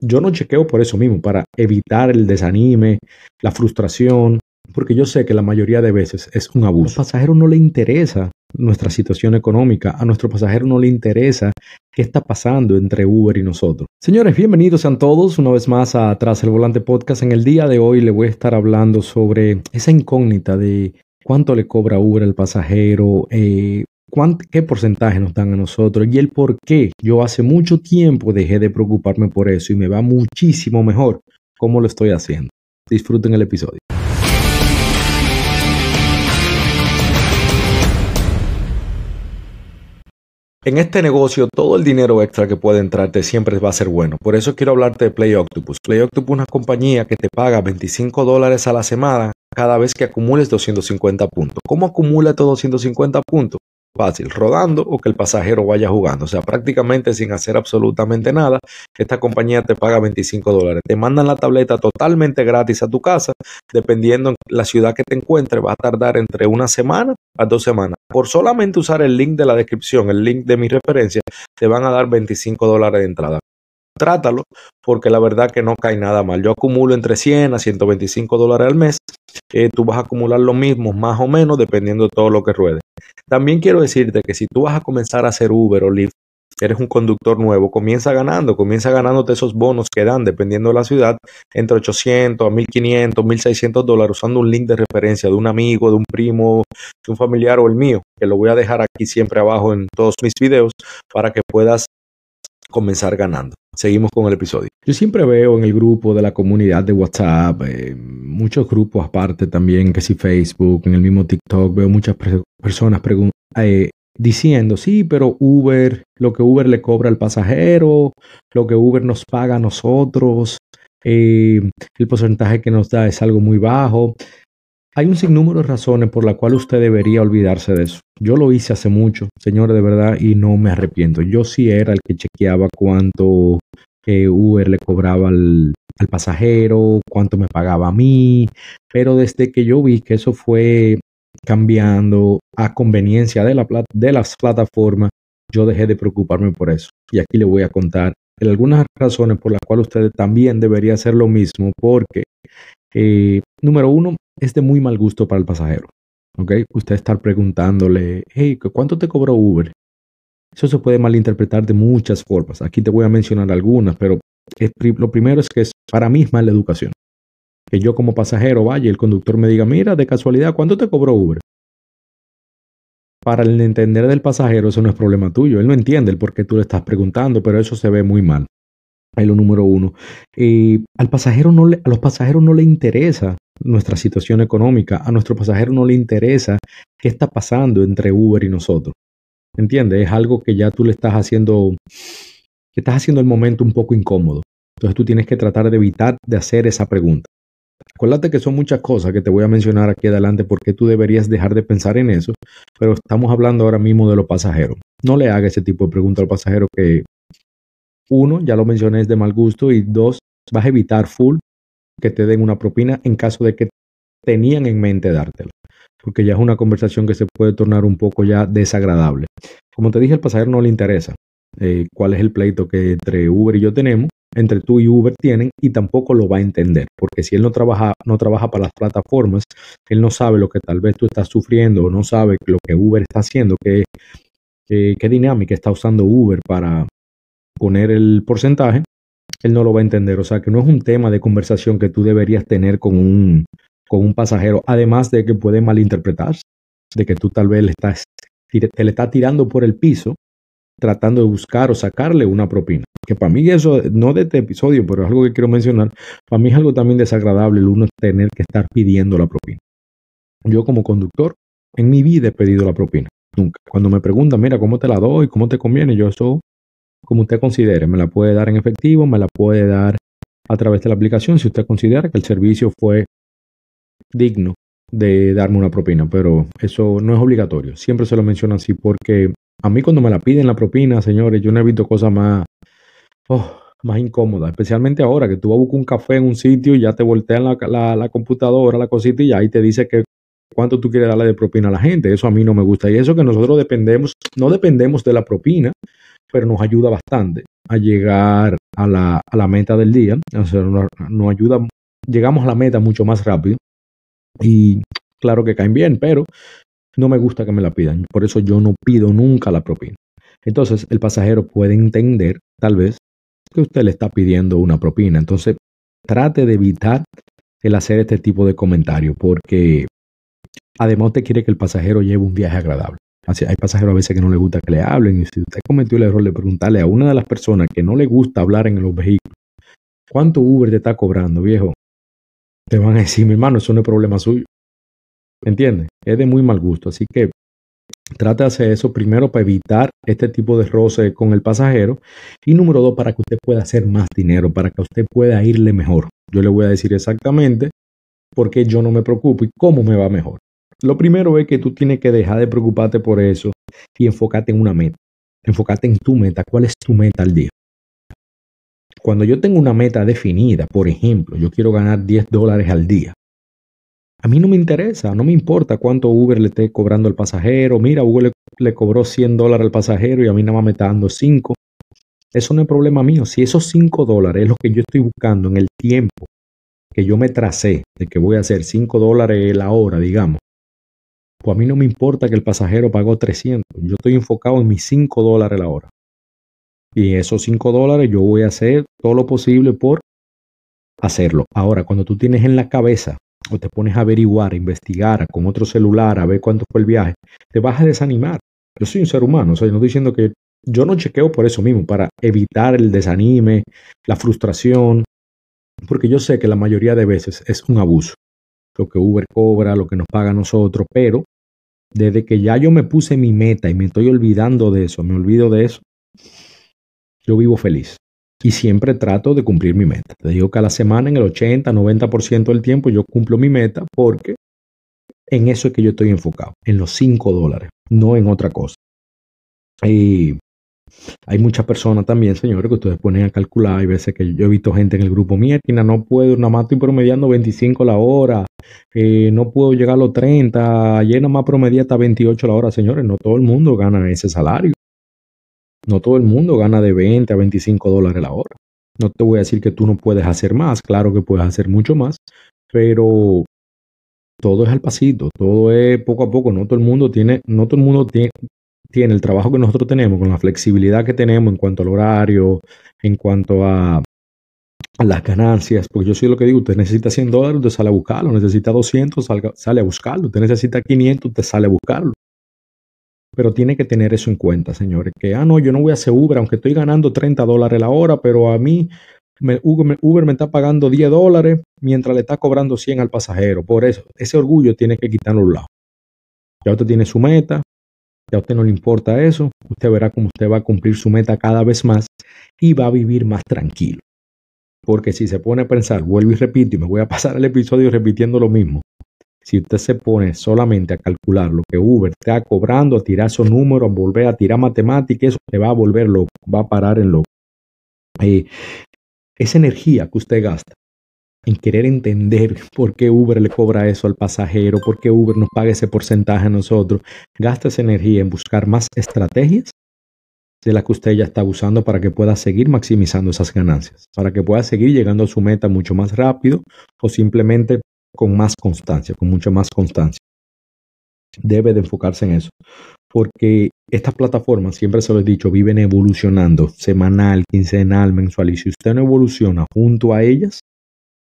yo no chequeo por eso mismo, para evitar el desanime, la frustración, porque yo sé que la mayoría de veces es un abuso. A los pasajeros no le interesa nuestra situación económica, a nuestro pasajero no le interesa qué está pasando entre Uber y nosotros. Señores, bienvenidos sean todos una vez más a Tras el Volante Podcast. En el día de hoy le voy a estar hablando sobre esa incógnita de cuánto le cobra Uber al pasajero, eh, qué porcentaje nos dan a nosotros y el por qué yo hace mucho tiempo dejé de preocuparme por eso y me va muchísimo mejor cómo lo estoy haciendo. Disfruten el episodio. En este negocio, todo el dinero extra que puede entrarte siempre va a ser bueno. Por eso quiero hablarte de Play Octopus. Play Octopus es una compañía que te paga 25 dólares a la semana cada vez que acumules 250 puntos. ¿Cómo acumula estos 250 puntos? Fácil, rodando o que el pasajero vaya jugando. O sea, prácticamente sin hacer absolutamente nada, esta compañía te paga 25 dólares. Te mandan la tableta totalmente gratis a tu casa, dependiendo la ciudad que te encuentres, va a tardar entre una semana a dos semanas. Por solamente usar el link de la descripción, el link de mi referencia, te van a dar 25 dólares de entrada trátalo, porque la verdad que no cae nada mal. Yo acumulo entre 100 a 125 dólares al mes. Eh, tú vas a acumular lo mismo, más o menos, dependiendo de todo lo que ruede. También quiero decirte que si tú vas a comenzar a hacer Uber o Lyft, eres un conductor nuevo, comienza ganando, comienza ganándote esos bonos que dan, dependiendo de la ciudad, entre 800 a 1500, 1600 dólares, usando un link de referencia de un amigo, de un primo, de un familiar o el mío, que lo voy a dejar aquí siempre abajo en todos mis videos para que puedas comenzar ganando. Seguimos con el episodio. Yo siempre veo en el grupo de la comunidad de WhatsApp, eh, muchos grupos aparte también, que si Facebook, en el mismo TikTok, veo muchas personas eh, diciendo, sí, pero Uber, lo que Uber le cobra al pasajero, lo que Uber nos paga a nosotros, eh, el porcentaje que nos da es algo muy bajo. Hay un sinnúmero de razones por la cual usted debería olvidarse de eso. Yo lo hice hace mucho, señores, de verdad, y no me arrepiento. Yo sí era el que chequeaba cuánto eh, Uber le cobraba al, pasajero, cuánto me pagaba a mí, pero desde que yo vi que eso fue cambiando a conveniencia de, la, de las plataformas, yo dejé de preocuparme por eso. Y aquí le voy a contar algunas razones por las cuales usted también debería hacer lo mismo, porque, eh, número uno, es de muy mal gusto para el pasajero. ¿ok? Usted estar preguntándole, hey, ¿cuánto te cobró Uber? Eso se puede malinterpretar de muchas formas. Aquí te voy a mencionar algunas, pero lo primero es que es, para mí es mala educación. Que yo como pasajero vaya y el conductor me diga, mira, de casualidad, ¿cuánto te cobró Uber? Para el entender del pasajero, eso no es problema tuyo. Él no entiende el por qué tú le estás preguntando, pero eso se ve muy mal. Ahí lo número uno. Al pasajero no le, a los pasajeros no le interesa nuestra situación económica. A nuestro pasajero no le interesa qué está pasando entre Uber y nosotros. ¿Entiendes? Es algo que ya tú le estás haciendo, que estás haciendo el momento un poco incómodo. Entonces tú tienes que tratar de evitar de hacer esa pregunta. Acuérdate que son muchas cosas que te voy a mencionar aquí adelante porque tú deberías dejar de pensar en eso, pero estamos hablando ahora mismo de los pasajeros. No le haga ese tipo de pregunta al pasajero que, uno, ya lo mencioné, es de mal gusto y dos, vas a evitar full que te den una propina en caso de que tenían en mente dártela, porque ya es una conversación que se puede tornar un poco ya desagradable. Como te dije, al pasajero no le interesa eh, cuál es el pleito que entre Uber y yo tenemos, entre tú y Uber tienen, y tampoco lo va a entender, porque si él no trabaja, no trabaja para las plataformas, él no sabe lo que tal vez tú estás sufriendo o no sabe lo que Uber está haciendo, qué, qué dinámica está usando Uber para poner el porcentaje, él no lo va a entender. O sea que no es un tema de conversación que tú deberías tener con un, con un pasajero, además de que puede malinterpretarse, de que tú tal vez le estás, te le estás tirando por el piso tratando de buscar o sacarle una propina. Que para mí eso, no de este episodio, pero es algo que quiero mencionar, para mí es algo también desagradable el uno tener que estar pidiendo la propina. Yo como conductor, en mi vida he pedido la propina. Nunca. Cuando me preguntan, mira, ¿cómo te la doy? ¿Cómo te conviene? Yo eso como usted considere. Me la puede dar en efectivo, me la puede dar a través de la aplicación si usted considera que el servicio fue digno de darme una propina, pero eso no es obligatorio. Siempre se lo menciono así porque a mí cuando me la piden la propina, señores, yo no he visto cosas más, oh, más incómodas, especialmente ahora que tú vas a buscar un café en un sitio y ya te voltean la, la computadora, la cosita y ahí te dice que cuánto tú quieres darle de propina a la gente. Eso a mí no me gusta. Y eso que nosotros dependemos, no dependemos de la propina, pero nos ayuda bastante a llegar a la, a la meta del día. O sea, nos, ayuda, llegamos a la meta mucho más rápido y claro que caen bien, pero no me gusta que me la pidan. Por eso yo no pido nunca la propina. Entonces el pasajero puede entender, tal vez, que usted le está pidiendo una propina. Entonces trate de evitar el hacer este tipo de comentarios porque además usted quiere que el pasajero lleve un viaje agradable. Así, hay pasajeros a veces que no le gusta que le hablen y si usted cometió el error de preguntarle a una de las personas que no le gusta hablar en los vehículos, ¿cuánto Uber te está cobrando, viejo? Te van a decir, mi hermano, eso no es problema suyo. ¿Me entiendes? Es de muy mal gusto. Así que trate de hacer eso primero para evitar este tipo de roce con el pasajero y número dos para que usted pueda hacer más dinero, para que usted pueda irle mejor. Yo le voy a decir exactamente por qué yo no me preocupo y cómo me va mejor. Lo primero es que tú tienes que dejar de preocuparte por eso y enfocarte en una meta. Enfocarte en tu meta. ¿Cuál es tu meta al día? Cuando yo tengo una meta definida, por ejemplo, yo quiero ganar 10 dólares al día. A mí no me interesa, no me importa cuánto Uber le esté cobrando al pasajero. Mira, Uber le, cobró 100 dólares al pasajero y a mí nada más me está dando 5. Eso no es problema mío. Si esos 5 dólares es lo que yo estoy buscando en el tiempo que yo me tracé de que voy a hacer 5 dólares la hora, digamos, pues a mí no me importa que el pasajero pagó 300. Yo estoy enfocado en mis 5 dólares la hora. Y esos 5 dólares yo voy a hacer todo lo posible por hacerlo. Ahora, cuando tú tienes en la cabeza o te pones a averiguar, a investigar con otro celular, a ver cuánto fue el viaje, te vas a desanimar. Yo soy un ser humano, o sea, no estoy diciendo que yo no chequeo por eso mismo, para evitar el desanime, la frustración, porque yo sé que la mayoría de veces es un abuso. Lo que Uber cobra, lo que nos paga a nosotros, pero desde que ya yo me puse mi meta y me estoy olvidando de eso, me olvido de eso, yo vivo feliz y siempre trato de cumplir mi meta. Te digo que a la semana, en el 80, 90% del tiempo, yo cumplo mi meta porque en eso es que yo estoy enfocado, en los 5 dólares, no en otra cosa. Y hay muchas personas también, señores, que ustedes ponen a calcular. Hay veces que yo he visto gente en el grupo, mía, no puedo, nada más estoy promediando 25 la hora, eh, no puedo llegar a los 30, ayer nada más promedié hasta 28 la hora, señores. No todo el mundo gana ese salario. No todo el mundo gana de 20 a 25 dólares la hora. No te voy a decir que tú no puedes hacer más, claro que puedes hacer mucho más, pero todo es al pasito, todo es poco a poco, no todo el mundo tiene, no todo el mundo tiene, tiene el trabajo que nosotros tenemos, con la flexibilidad que tenemos en cuanto al horario, en cuanto a, las ganancias, porque yo soy lo que digo, usted necesita 100 dólares, usted sale a buscarlo, necesita 200, sale a buscarlo, usted necesita 500, usted sale a buscarlo. Pero tiene que tener eso en cuenta, señores, que, ah, no, yo no voy a hacer Uber, aunque estoy ganando 30 dólares la hora, pero a mí Uber, me está pagando 10 dólares mientras le está cobrando 100 al pasajero. Por eso, ese orgullo tiene que quitarlo a un lado. Ya usted tiene su meta, a usted no le importa eso, usted verá cómo usted va a cumplir su meta cada vez más y va a vivir más tranquilo. Porque si se pone a pensar, vuelvo y repito, y me voy a pasar el episodio repitiendo lo mismo, si usted se pone solamente a calcular lo que Uber está cobrando, a tirar esos números, a volver a tirar matemáticas, eso te va a volver loco, va a parar en loco. Eh, esa energía que usted gasta en querer entender por qué Uber le cobra eso al pasajero, por qué Uber nos paga ese porcentaje a nosotros, gasta esa energía en buscar más estrategias de las que usted ya está usando para que pueda seguir maximizando esas ganancias, para que pueda seguir llegando a su meta mucho más rápido o simplemente con más constancia, con mucha más constancia. Debe de enfocarse en eso, porque estas plataformas, siempre se lo he dicho, viven evolucionando semanal, quincenal, mensual, y si usted no evoluciona junto a ellas,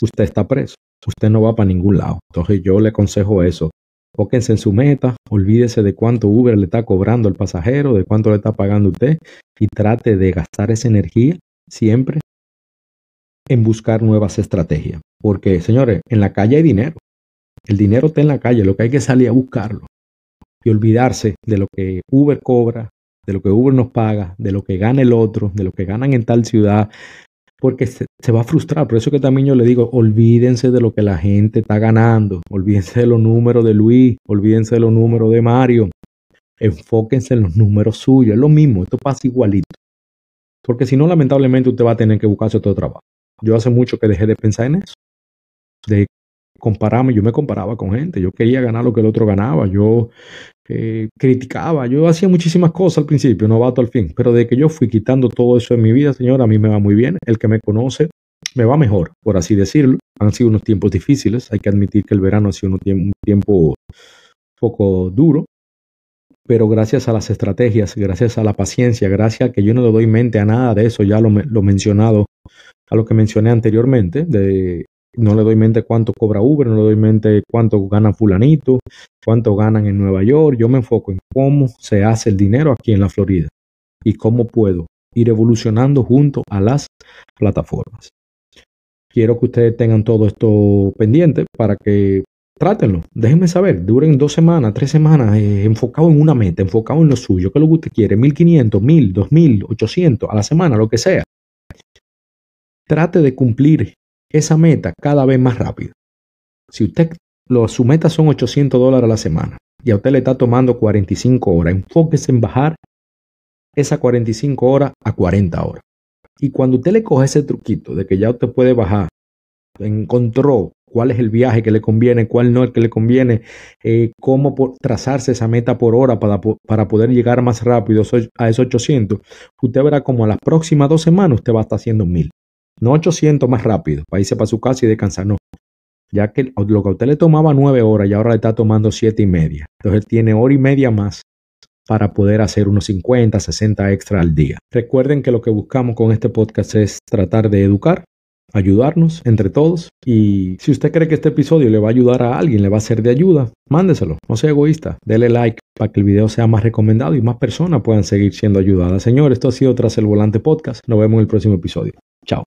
usted está preso, usted no va para ningún lado. Entonces yo le aconsejo eso, Póquense en su meta, olvídese de cuánto Uber le está cobrando al pasajero, de cuánto le está pagando usted y trate de gastar esa energía siempre en buscar nuevas estrategias. Porque, señores, en la calle hay dinero. El dinero está en la calle, lo que hay que salir a buscarlo y olvidarse de lo que Uber cobra, de lo que Uber nos paga, de lo que gana el otro, de lo que ganan en tal ciudad, porque se, va a frustrar. Por eso que también yo le digo, olvídense de lo que la gente está ganando, olvídense de los números de Luis, olvídense de los números de Mario, enfóquense en los números suyos, es lo mismo, esto pasa igualito. Porque si no, lamentablemente usted va a tener que buscarse otro trabajo. Yo hace mucho que dejé de pensar en eso, de compararme, yo me comparaba con gente, yo quería ganar lo que el otro ganaba, yo eh, criticaba, yo hacía muchísimas cosas al principio, no vato al fin, pero de que yo fui quitando todo eso en mi vida, señor, a mí me va muy bien, el que me conoce me va mejor, por así decirlo, han sido unos tiempos difíciles, hay que admitir que el verano ha sido un tiempo poco duro, pero gracias a las estrategias, gracias a la paciencia, gracias a que yo no le doy mente a nada de eso, ya lo, lo mencionado, a lo que mencioné anteriormente, de no le doy mente cuánto cobra Uber, no le doy mente cuánto gana fulanito, cuánto ganan en Nueva York. Yo me enfoco en cómo se hace el dinero aquí en la Florida y cómo puedo ir evolucionando junto a las plataformas. Quiero que ustedes tengan todo esto pendiente para que trátenlo. Déjenme saber, duren dos semanas, tres semanas, eh, enfocado en una meta, enfocado en lo suyo, que es lo que usted quiere, 1500, 1000, 2000, 800 a la semana, lo que sea. Trate de cumplir esa meta cada vez más rápido. Si usted, lo, su meta son 800 dólares a la semana y a usted le está tomando 45 horas, enfóquese en bajar esa 45 horas a 40 horas. Y cuando usted le coge ese truquito de que ya usted puede bajar, encontró cuál es el viaje que le conviene, cuál no el que le conviene, eh, cómo trazarse esa meta por hora para, para, poder llegar más rápido a esos 800, usted verá como a las próximas dos semanas usted va a estar haciendo 1000. No 800 más rápido, para irse para su casa y descansar, no. Ya que lo que a usted le tomaba 9 horas y ahora le está tomando siete y media. Entonces él tiene hora y media más para poder hacer unos 50, 60 extra al día. Recuerden que lo que buscamos con este podcast es tratar de educar, ayudarnos entre todos. Y si usted cree que este episodio le va a ayudar a alguien, le va a ser de ayuda, mándeselo. No sea egoísta. Dele like para que el video sea más recomendado y más personas puedan seguir siendo ayudadas. Señor, esto ha sido Tras el Volante Podcast. Nos vemos en el próximo episodio. Chao.